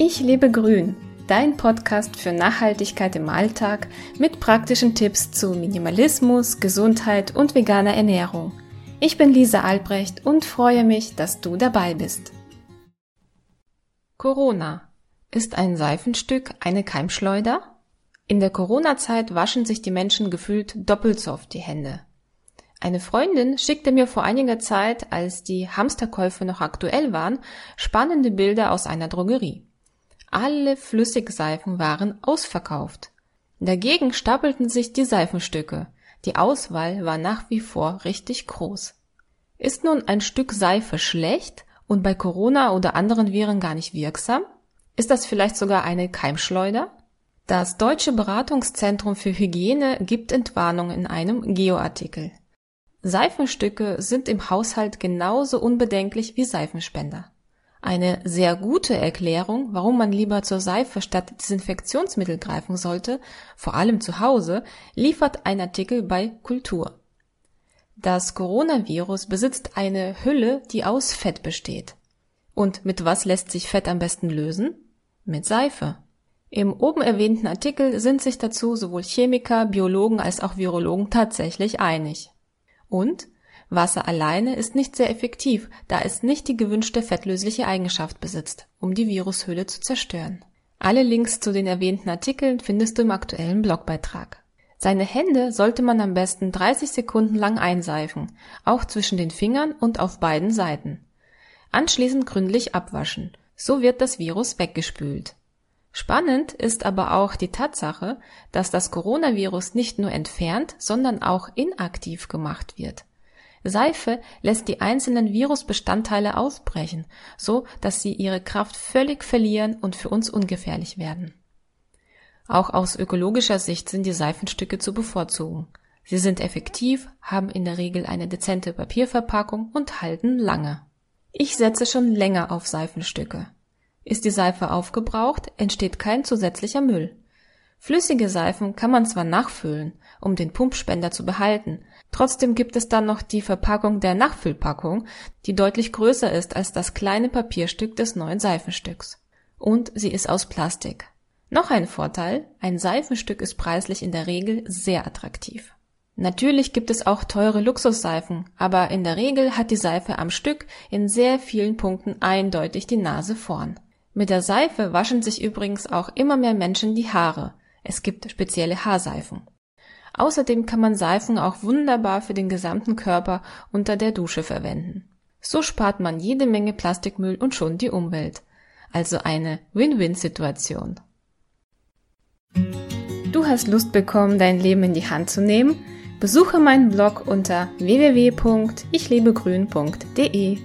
Ich lebe grün, dein Podcast für Nachhaltigkeit im Alltag mit praktischen Tipps zu Minimalismus, Gesundheit und veganer Ernährung. Ich bin Lisa Albrecht und freue mich, dass du dabei bist. Corona. Ist ein Seifenstück eine Keimschleuder? In der Corona-Zeit waschen sich die Menschen gefühlt doppelt so oft die Hände. Eine Freundin schickte mir vor einiger Zeit, als die Hamsterkäufe noch aktuell waren, spannende Bilder aus einer Drogerie. Alle Flüssigseifen waren ausverkauft. Dagegen stapelten sich die Seifenstücke. Die Auswahl war nach wie vor richtig groß. Ist nun ein Stück Seife schlecht und bei Corona oder anderen Viren gar nicht wirksam? Ist das vielleicht sogar eine Keimschleuder? Das Deutsche Beratungszentrum für Hygiene gibt Entwarnung in einem Geoartikel. Seifenstücke sind im Haushalt genauso unbedenklich wie Seifenspender. Eine sehr gute Erklärung, warum man lieber zur Seife statt Desinfektionsmittel greifen sollte, vor allem zu Hause, liefert ein Artikel bei Kultur. Das Coronavirus besitzt eine Hülle, die aus Fett besteht. Und mit was lässt sich Fett am besten lösen? Mit Seife. Im oben erwähnten Artikel sind sich dazu sowohl Chemiker, Biologen als auch Virologen tatsächlich einig. Und Wasser alleine ist nicht sehr effektiv, da es nicht die gewünschte fettlösliche Eigenschaft besitzt, um die Virushülle zu zerstören. Alle Links zu den erwähnten Artikeln findest du im aktuellen Blogbeitrag. Seine Hände sollte man am besten 30 Sekunden lang einseifen, auch zwischen den Fingern und auf beiden Seiten. Anschließend gründlich abwaschen. So wird das Virus weggespült. Spannend ist aber auch die Tatsache, dass das Coronavirus nicht nur entfernt, sondern auch inaktiv gemacht wird. Seife lässt die einzelnen Virusbestandteile aufbrechen, so dass sie ihre Kraft völlig verlieren und für uns ungefährlich werden. Auch aus ökologischer Sicht sind die Seifenstücke zu bevorzugen. Sie sind effektiv, haben in der Regel eine dezente Papierverpackung und halten lange. Ich setze schon länger auf Seifenstücke. Ist die Seife aufgebraucht, entsteht kein zusätzlicher Müll. Flüssige Seifen kann man zwar nachfüllen, um den Pumpspender zu behalten, trotzdem gibt es dann noch die Verpackung der Nachfüllpackung, die deutlich größer ist als das kleine Papierstück des neuen Seifenstücks. Und sie ist aus Plastik. Noch ein Vorteil, ein Seifenstück ist preislich in der Regel sehr attraktiv. Natürlich gibt es auch teure Luxusseifen, aber in der Regel hat die Seife am Stück in sehr vielen Punkten eindeutig die Nase vorn. Mit der Seife waschen sich übrigens auch immer mehr Menschen die Haare. Es gibt spezielle Haarseifen. Außerdem kann man Seifen auch wunderbar für den gesamten Körper unter der Dusche verwenden. So spart man jede Menge Plastikmüll und schon die Umwelt. Also eine Win-Win-Situation. Du hast Lust bekommen, dein Leben in die Hand zu nehmen? Besuche meinen Blog unter www.ichlebegrün.de.